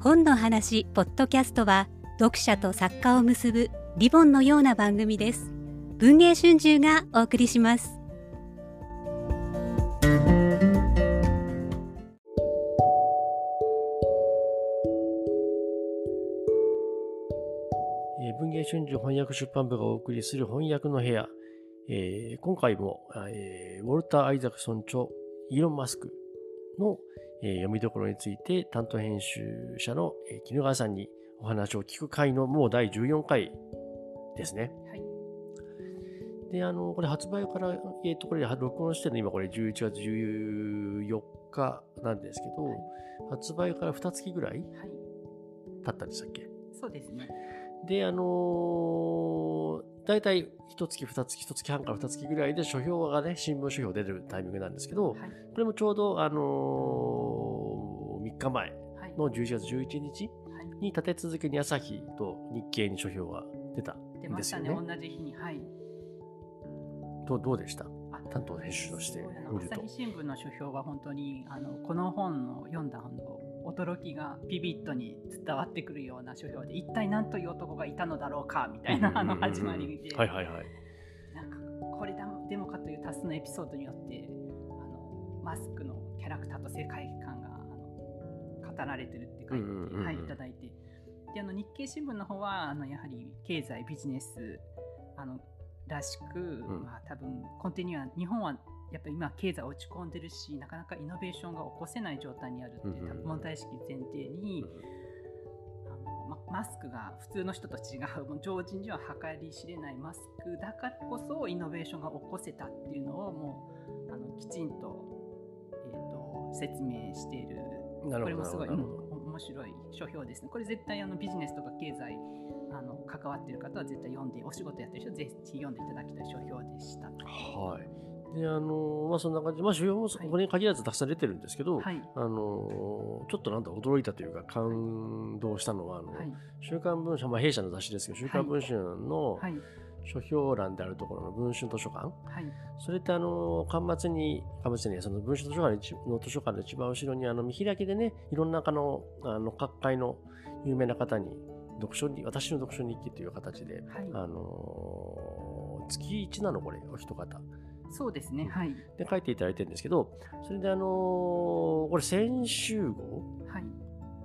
本の話ポッドキャストは読者と作家を結ぶリボンのような番組です文藝春秋がお送りします文藝春秋翻訳出版部がお送りする翻訳の部屋。えー今回も、えーウォルター・アイザクソン著イーロン・マスクの、読みどころについて担当編集者の、えー絹川さんにお話を聞く回のもう第14回ですね。はい。で、あの、これ発売から、えっ、と、これ録音してるの今これ11月14日なんですけど、はい発売から2月ぐらいはい。経ったんでしたっけ？そうですね。で、あのー大体1月、2月、1月半から2月ぐらいで書評がね、新聞書評出るタイミングなんですけど、はい。これもちょうど、あのー3日前はい。の11月11日はい。に立て続けに朝日と日経に書評が出た出ましたね。んですよね。同じ日に。はい。どうどうでした？あ担当編集として見ると朝日新聞の書評は本当にあのこの本を読んだあの驚きがビビッドに伝わってくるような書評で一体何という男がいたのだろうかみたいなあの始まりで、はいはいはい。なんかこれだでもかという多数のエピソードによってあのマスクのキャラクターと世界観があの語られてるって書いて、はい、いただいて。であの日経新聞の方はあのやはり経済ビジネスあのらしく、ん。まあ、多分コンティニュア日本はやっぱり今経済落ち込んでるしなかなかイノベーションが起こせない状態にあるっていう、問題意識前提に、あのまマスクが普通の人と違うもう常人には計り知れないマスクだからこそイノベーションが起こせたっていうのをもうあのきちんと,、えー、と説明しているこれもすごい、うん面白い書評ですねこれ絶対あのビジネスとか経済あの関わっている方は絶対読んでお仕事やってる人はぜひ読んでいただきたい書評でした。はい。で、あのまあそんな感じ。で、まあ、主要もはい。これに限らずたくさん出てるんですけど、はい。あのちょっとなんだ驚いたというか感動したのは、あのはい。週刊文春、まあ、弊社の雑誌ですけど、週刊文春のはい。書評欄であるところの文春図書館、はい。それってあの、端末に、端末に、その文春図書館の図書館の一番後ろに、あの、見開きでね、いろんなあの、あの、各界の有名な方に、読書に、私の読書日記という形で、はい。あの月1なのこれ、お一方。そうですねはい。で、書いていただいてるんですけど、それであのこれ先週号はい。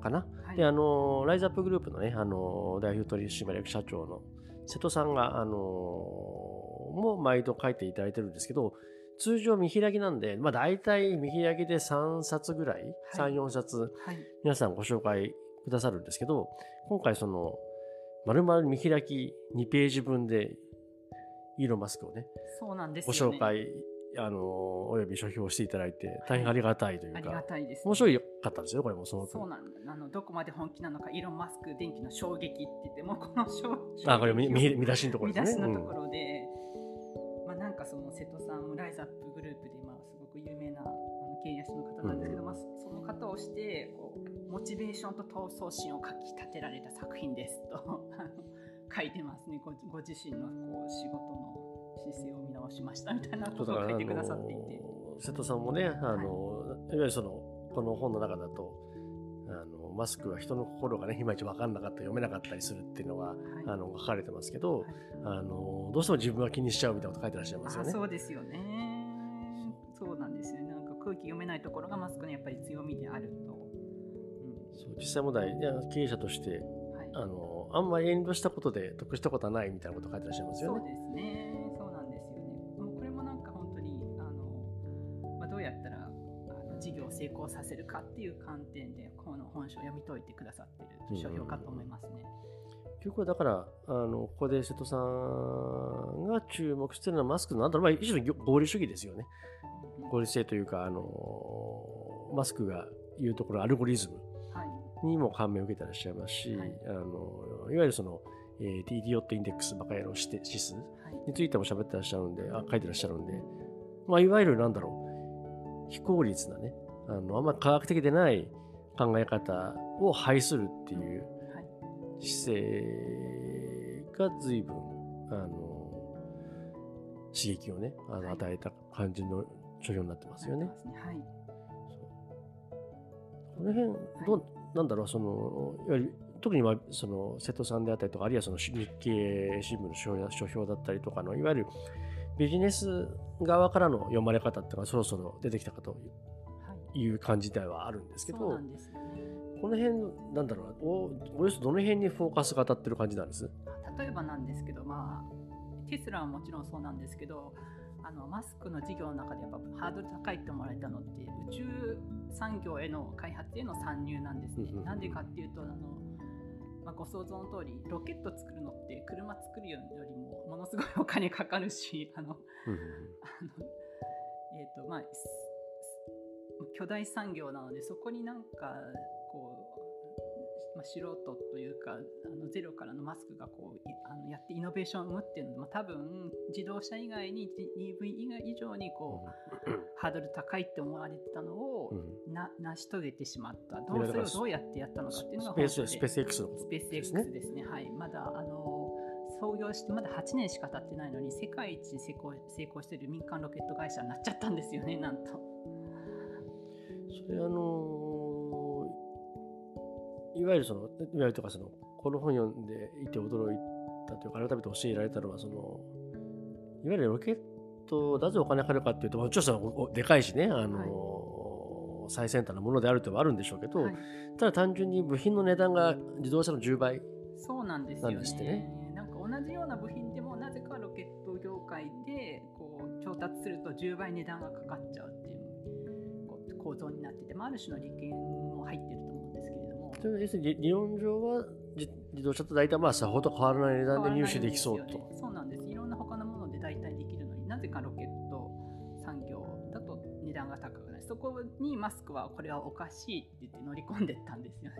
かな、はい。で、あのライズアップグループのね、あの代表取締役社長の瀬戸さんが、あのもう毎度書いていただいてるんですけど、通常見開きなんで、まあ大体見開きで3冊ぐらい、はい。3、4冊、はい。皆さんご紹介くださるんですけど、今回その、丸々見開き2ページ分で、イーロン・マスクをね、そうなんですね。紹介、あのおよび書評していただいて、大変ありがたいというありがか、たいです、面白いかったですよ、これもその。そうなんだ。あのどこまで本気なのかイーロン・マスク電気の衝撃って言ってもこの衝あ、これ見見見出しのところ見ですね。出しのところで、まあ、なんかその瀬戸さんもライズアップグループでまあすごく有名なあの経営者の方なんですけど、まあ、そその方をしてこうモチベーションと闘争心をかきたてられた作品ですと書いてますねごご自身のこう仕事の姿勢を見直しましたみたいなことを書いてくださっていて。瀬戸さんもね、あのい、わゆるその、この本の中だと、あのマスクは人の心がね、いまいち分かんなかった、読めなかったりするっていうのが、はいあの書かれてますけど、はいあのどうしても自分は気にしちゃうみたいなこと書いてらっしゃいますよね。あそうですよね。そうなんですよね。なんか空気読めないところがマスクのやっぱり強みであると。うそう実際問題、いや経営者として、んはい、あのあんまり遠慮したことで得したことはないみたいなこと書いてらっしゃいますよね。そうですね。そうなんですよね。もうこれもなんか本当にあの、まあ、どうやったらあの事業を成功させるかっていう観点でこの本書を読み解いてくださっている書評かと思いますね。結局はだから、あのここで瀬戸さんが注目してるのはマスクのなんだろう、まあ、一種の合理主義ですよね。合理性というか、あのマスクが言うところアルゴリズムはい。にも感銘を受けてらっしゃいますし、はいい、あのいわゆるその、えー、ディ idiot index バカ野郎指指数はい。についても喋ってらっしゃるんで、あ書いてらっしゃるんで、まあ、いわゆるなんだろう、非効率なね、あのあんまり科学的でない考え方を排するっていうはい。姿勢が随分、あの、刺激をね、あのはい与えた感じの書評になってますよね。なってますねはい。この辺、どう、なんだろうそのいわゆる特にはその瀬戸さんであったりとかあるいはその日経新聞の書評だったりとかのいわゆるビジネス側からの読まれ方っていうのがそろそろ出てきたかとはいいう感じではあるんですけどそうなんですよね。この辺なんだろうなおおよそどの辺にフォーカスが当たってる感じなんです？例えばなんですけど、まあ、テスラはもちろんそうなんですけどあのマスクの事業の中でやっぱハードル高いって思われたのって宇宙産業への開発への参入なんですね。なんでかっていうとあの、まあ、ご想像の通りロケット作るのって車作るよりもものすごいお金かかるし あのあの、えーとまあ、す巨大産業なのでそこになんかこう、まあ、素人というかあのゼロからのマスクがこういあのやってイノベーションを生むっていうのは、まあ、多分自動車以外に EV 以外以上にこう、ハードル高いって思われてたのを、うんな成し遂げてしまったどいうそれをどうやってやったのかっていうのがスペースペース X のことスペースで X すねですね。はい。まだ、あの、創業してまだ8年しか経ってないのに、世界一成功成功している民間ロケット会社になっちゃったんですよね、なんと。それあのいわゆるそのいわゆるとかそのこの本読んでいて驚いたというか改めて教えられたのはそのいわゆるロケットなぜお金かかるかっていうともちろんでかいしねあの、最先端のものであるとはあるんでしょうけど、はい。ただ単純に部品の値段が自動車の10倍そうなんですよね。ね。なんか同じような部品でも、なぜかロケット業界でこう調達すると10倍値段がかかっちゃうっていう構造になってて、まあ、ある種の利権も入ってると思うんですけれども。それは要するに理理論上は自自動車と大体まあさほど変わらない値段で入手できそうと。ねそうなんです。いろんな他のもので代替できるのになぜかロケット産業だと値段が高くない。そこにマスクはこれはおかしいって言って乗り込んでったんですよね。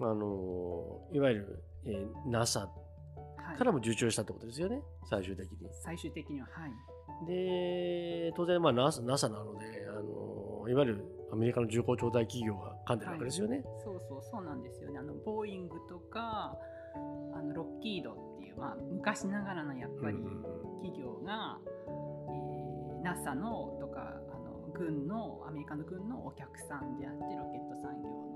あのいわゆる、えー NASA はいからも受注したってことですよね、最終的に。最終的には、はい。で、当然、まあ NASA, NASA なので、あのいわゆるアメリカの重工調達企業が噛んでるわけですよね。そうそうそうなんですよね。あのボーイングとかあのロッキードっていう、まあ、昔ながらのやっぱりうん企業が、えー NASA のとかあの軍のアメリカの軍のお客さんであってロケット産業の。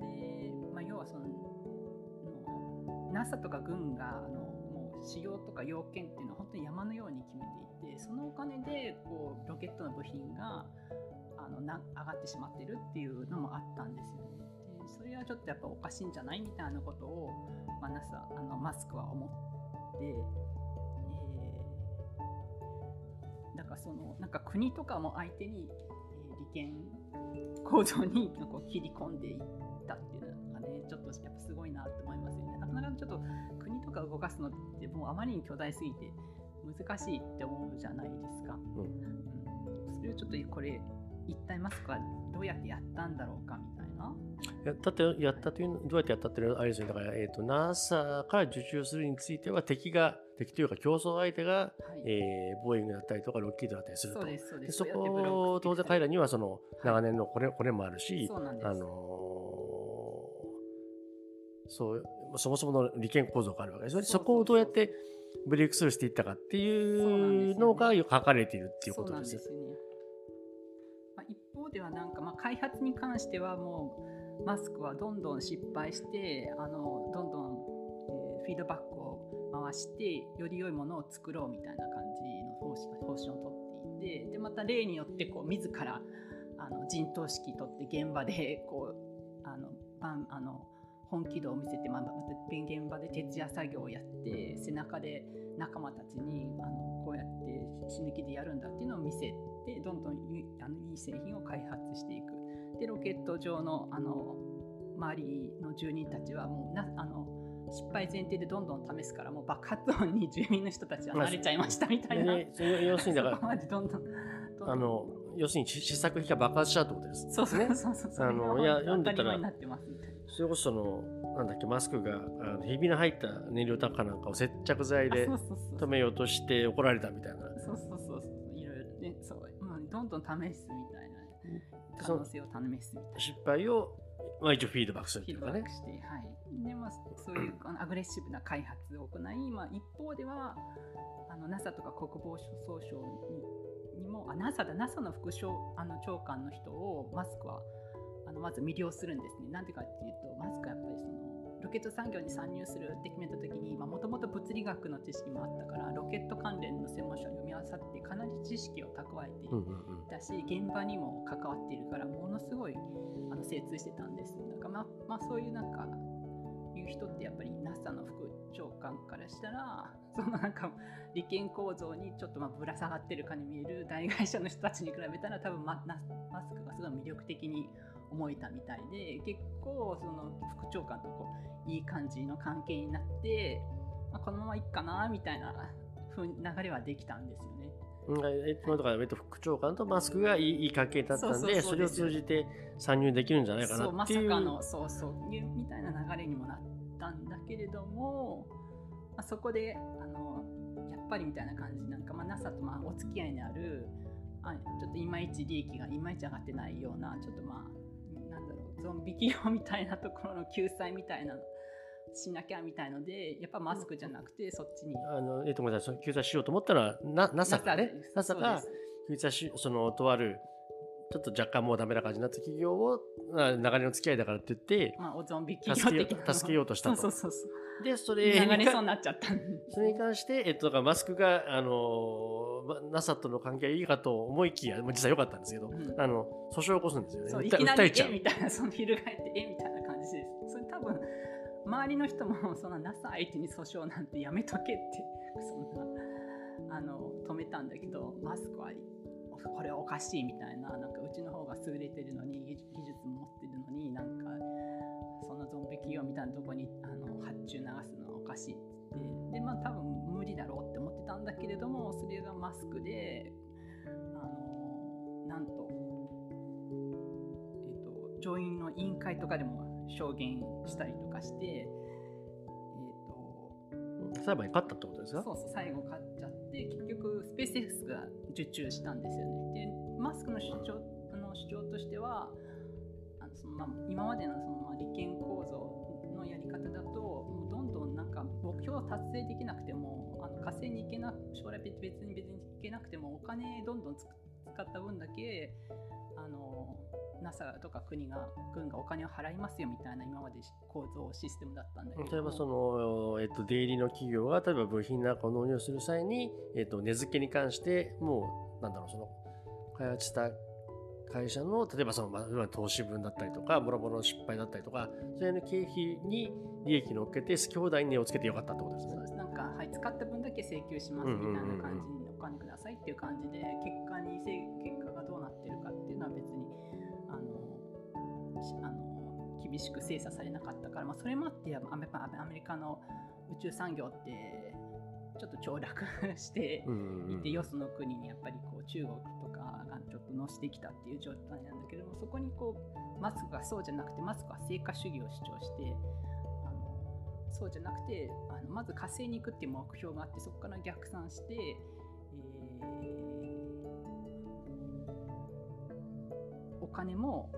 で、まあ、要はそのの NASA とか軍があのもう仕様とか要件っていうのは本当に山のように決めていてそのお金でこうロケットの部品があのな上がってしまってるっていうのもあったんですよね。でそれはちょっとやっぱおかしいんじゃないみたいなことを、まあ、NASA あのマスクは思って、えーだからそのなんか国とかも相手に、えー利権構造にこう切り込んでいったっていうのがねちょっとやっぱすごいなと思いますよね。なかなかちょっと国とか動かすのってもうあまりに巨大すぎて難しいって思うじゃないですか。うんうん、それをちょっとこれ一体マスクはどうやってやったんだろうかみたいな。やったってやったというのどうやってやったっていうのはあれですよね。だから、えー、と NASA から受注するについては敵が敵というか競争相手が、はい。えーボーイングだったりとかロッキードだったりすると。そうですそこク当然彼らにはそのはい。長年のこれこれもあるし。あのーそうそもそもの利権構造があるわけです。そうそこをどうやってブレイクスルーしていったかっていうのが書かれているっていうことですよ。そうなんですよね。方ではなんかまあ開発に関してはもうマスクはどんどん失敗してあのどんどん、えーフィードバックを回してより良いものを作ろうみたいな感じの方針方針をとっていてでまた例によってこう自らあの陣頭指揮とって現場でこうあのバンあの本気度を見せて、まあ、また現場で徹夜作業をやって背中で仲間たちにあのこうやって死ぬ気でやるんだっていうのを見せてどんどんいいあのいい製品を開発していく。でロケット上のあの周りの住人たちはもうなあの失敗前提でどんどん試すからもう爆発音に住民の人たちは慣れちゃいましたみたいな。でそれ要するにだかそこまでどんどんあの要するに試作品が爆発したってことです。そうそうねそうそうそあのいや読んでたらそれこそそのなんだっけマスクがあのひびの入った燃料タンクかなんかを接着剤で止めようとして怒られたみたいな。そうそうそうそういろいろねそう、まあ、どんどん試すみたいな可そ能性を試すみたいな。失敗を、まあ、一応フィードバックするというかねフィードバック。して、はい。で、まあ、そういうあの アグレッシブな開発を行い、まあ、一方では、あの NASA とか国防総省ににも、あ、NASA だ、NASA の副省あの長官の人をマスクはあのまず魅了するんですね。なんでかっていうとマスクはやっぱりそのロケット産業に参入するって決めた時にもともと物理学の知識もあったからロケット関連の専門書を読み合わさってかなり知識を蓄えていたし、現場にも関わっているからものすごいあの精通してたんですだからままあそういうなんかいう人ってやっぱり NASA の副長官からしたら そのなんか利権構造にちょっとまあぶら下がってるかに見える大会社の人たちに比べたら多分ママスクがすごい魅力的に思えたみたいで結構その副長官とこういい感じの関係になって、まあ、このままいっかなみたいな流れはできたんですよね。えっと、だから、えっと、副長官とマスクがいいいい関係だったんでそれを通じて参入できるんじゃないかなっていう。まさかのそうそうみたいな流れにもなったんだけれども、まあ、そこであのやっぱりみたいな感じ。なんか、まあ、NASA とまあお付き合いにあるあちょっといまいち利益がいまいち上がってないようなちょっとまあゾンビ企業みたいなところの救済みたいなしなきゃみたいのでやっぱマスクじゃなくてそっちに。あのえっと、ごめんなさい。救済しようと思ったらな NASA がね。NASA が救済しそのとあるちょっと若干もうダメな感じになった企業を流れの付き合いだからって言って、まあ、おゾンビ企業的な助けようとしたと。そうそうそうでそれ流れそうになっちゃったそれに関して、えっと、だからマスクがあの NASA との関係はいいかと思いきや、実は良かったんですけど、うん、あの訴訟を起こすんですよね。そういきなりえみたいな、その翻ってえみたいな感じです。それ多分周りの人もそんな NASA 相手に訴訟なんてやめとけってそんなあの止めたんだけどマスクはこれはおかしいみたいななんかうちの方が優れてるのに技術も持ってるのになんかそんなゾンビ企業みたいなとこにあの発注流すのはおかしいって。でまあ多分無理だろうって思ってたんだけれどもそれがマスクであのなんと,、えーと、上院の委員会とかでも証言したりとかして、えーと、裁判に勝ったってことですか？そうそう最後勝っちゃって結局スペース X が受注したんですよね。でマスクの主張の主張としてはあのそのまあ、今までのそのまあ利権構造のやり方だともうどんどんなんか目標を達成できなくてもあの火星に行けな将来別に別に行けなくてもお金どんどん使った分だけあの NASA とか国が軍がお金を払いますよみたいな今まで構造システムだったんだけど例えばその、えっと、出入りの企業が例えば部品なんかを納入する際に、えっと、値付けに関してもうなんだろうその開発した会社の例えばその、まあ、投資分だったりとかもろもろの失敗だったりとかそういう経費に利益乗っけて好き放題に値をつけてよかったってことですね。そうですなんか、はい、使った分だけ請求しますみたいな感じにお金くださいっていう感じで結果に結果あの厳しく精査されなかったから、まあ、それもあってアメリカの宇宙産業ってちょっと凋落 していて、よその国にやっぱりこう中国とかがちょっと乗せてきたっていう状態なんだけどもそこにこうマスクがそうじゃなくてマスクは成果主義を主張してあのそうじゃなくてあのまず火星に行くっていう目標があってそこから逆算して、えー、お金も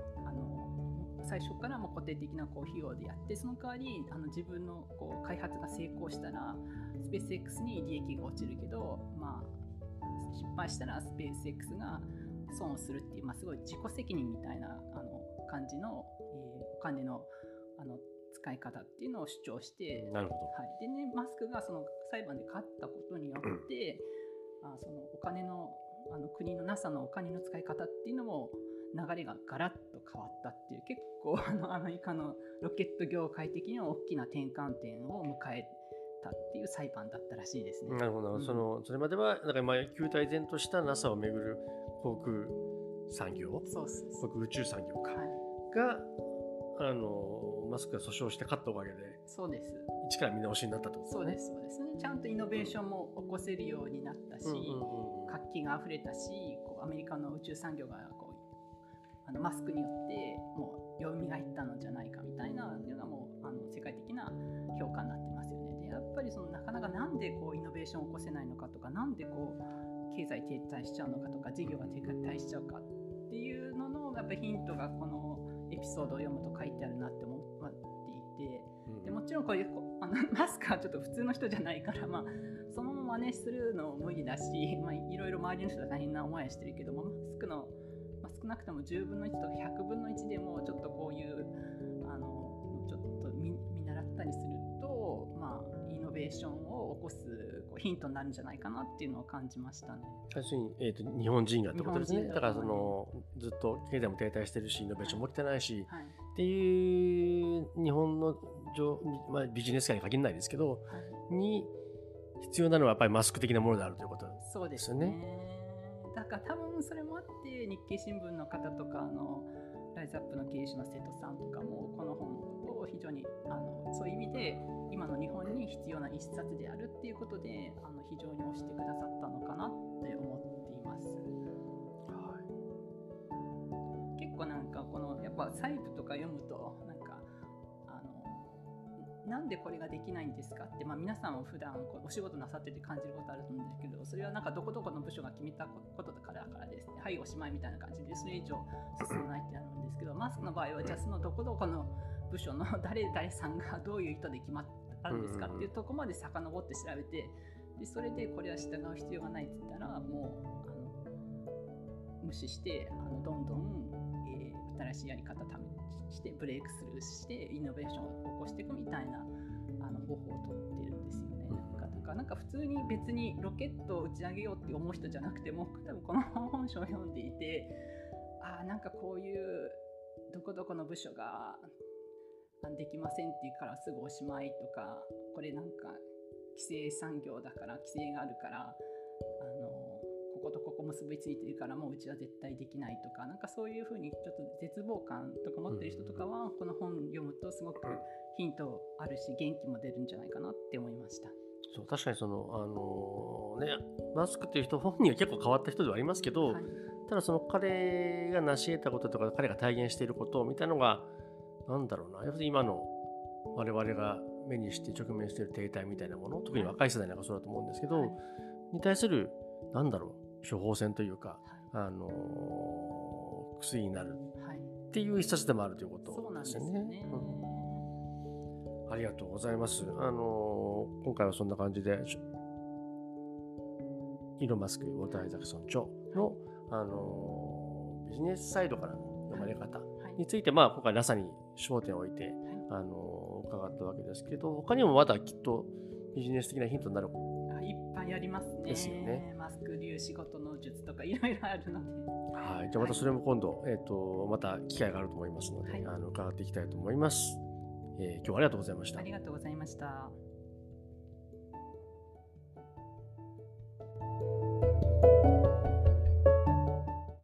最初からも固定的なこう費用でやってその代わりあの自分のこう開発が成功したらスペース X に利益が落ちるけど、まあ、失敗したらスペース X が損をするっていう、まあ、すごい自己責任みたいなあの感じの、えー、お金のあの使い方っていうのを主張してなるほど、はい、でねマスクがその裁判で勝ったことによって、うん、あそのお金のあの国の NASA のお金の使い方っていうのも流れがガラッと変わったっていう結構 あのアメリカのロケット業界的には大きな転換点を迎えたっていう裁判だったらしいですね。なるほど、うん、そのそれまではなんかまあ球体前とした NASA をめぐる航空産業？そうそう航空宇宙産業か、はい、があのマスクが訴訟して勝ったおかげでそうです。一から見直しになったと、ね、そうですそうです。ねちゃんとイノベーションも起こせるようになったし、活気があふれたしこうアメリカの宇宙産業があのマスクによってもう蘇ったのじゃないかみたいなのがもうあの世界的な評価になってやっぱりそのなかなかなんでこうイノベーションを起こせないのかとかなんでこう経済停滞しちゃうのかとか事業が停滞しちゃうかっていうののやっぱりヒントがこのエピソードを読むと書いてあるなって思っていて、でもちろんこういう あのマスクはちょっと普通の人じゃないから、まあ、そのまま真似するのも無理だし、まあ、いろいろ周りの人は大変な思いはしてるけどもマスクの少なくとも10分の1とか100分の1でもちょっとこういうあのちょっと見見習ったりすると、まあ、イノベーションを起こすこうヒントになるんじゃないかなっていうのを感じましたね。要するに、えー、と日本人がってことですね。だからそのずっと経済も停滞してるしイノベーションも起きてないし、はい。っていう日本の上、まあ、ビジネス界に限らないですけどはい。に必要なのはやっぱりマスク的なものであるということそうですね。だから多分それもあって日経新聞の方とかあのライズアップの経営者の瀬戸さんとかもこの本のことを非常にあのそういう意味で今の日本に必要な一冊であるっていうことであの非常に推してくださったのかなって思っています。結構なんかこのやっぱ細部とか読むとなんでこれができないんですかって、まあ、皆さんも普段こうお仕事なさってて感じることあると思うんですけどそれはなんかどこどこの部署が決めたことだからからですね。はいおしまいみたいな感じでそれ以上進まないってなるんですけどマスクの場合はじゃあそのどこどこの部署の誰々さんがどういう意図で決まったんですかっていうところまで遡って調べてでそれでこれは従う必要がないって言ったらもうあの無視してあのどんどん、えー新しいやり方試してブレイクスルーしてイノベーションを起こしていくみたいなあの方法をとってるんですよね。うんなんかだからなんか普通に別にロケットを打ち上げようって思う人じゃなくても多分この本書を読んでいてああなんかこういうどこどこの部署があできませんって言うからすぐおしまいとかこれなんか規制産業だから規制があるからこことここ結びついてるからもううちは絶対できないとかなんかそういうふうにちょっと絶望感とか持ってる人とかはこの本読むとすごくヒントあるし元気も出るんじゃないかなって思いました。そう確かにその、あのね、マスクっていう人本人は結構変わった人ではありますけど、はい。ただその彼が成し得たこととか彼が体現していることみたいなのがなんだろうな要するに今の我々が目にして直面している停滞みたいなもの特に若い世代なんかそうだと思うんですけど、はい。に対するなんだろう処方箋というか、はあのー薬になるいはいっていう一冊でもあるということでですすよよね。ね。うんありがとうございます。あのー今回はそんな感じで、しイーロン・マスク、ウォルター・アイザクソン著の、あのービジネスサイドからの読まれ方はいについて、まあ、今回 NASA に焦点を置いて、あのー伺ったわけですけど、他にもまだきっとビジネス的なヒントになる。あいっぱいありますね。ですよねマスク流仕事の術とかいろいろあるので。はい。じゃあまたそれも今度、えっ、と、また機会があると思いますので、はいあの伺っていきたいと思います。えー今日はありがとうございましたあ。りがとうございました。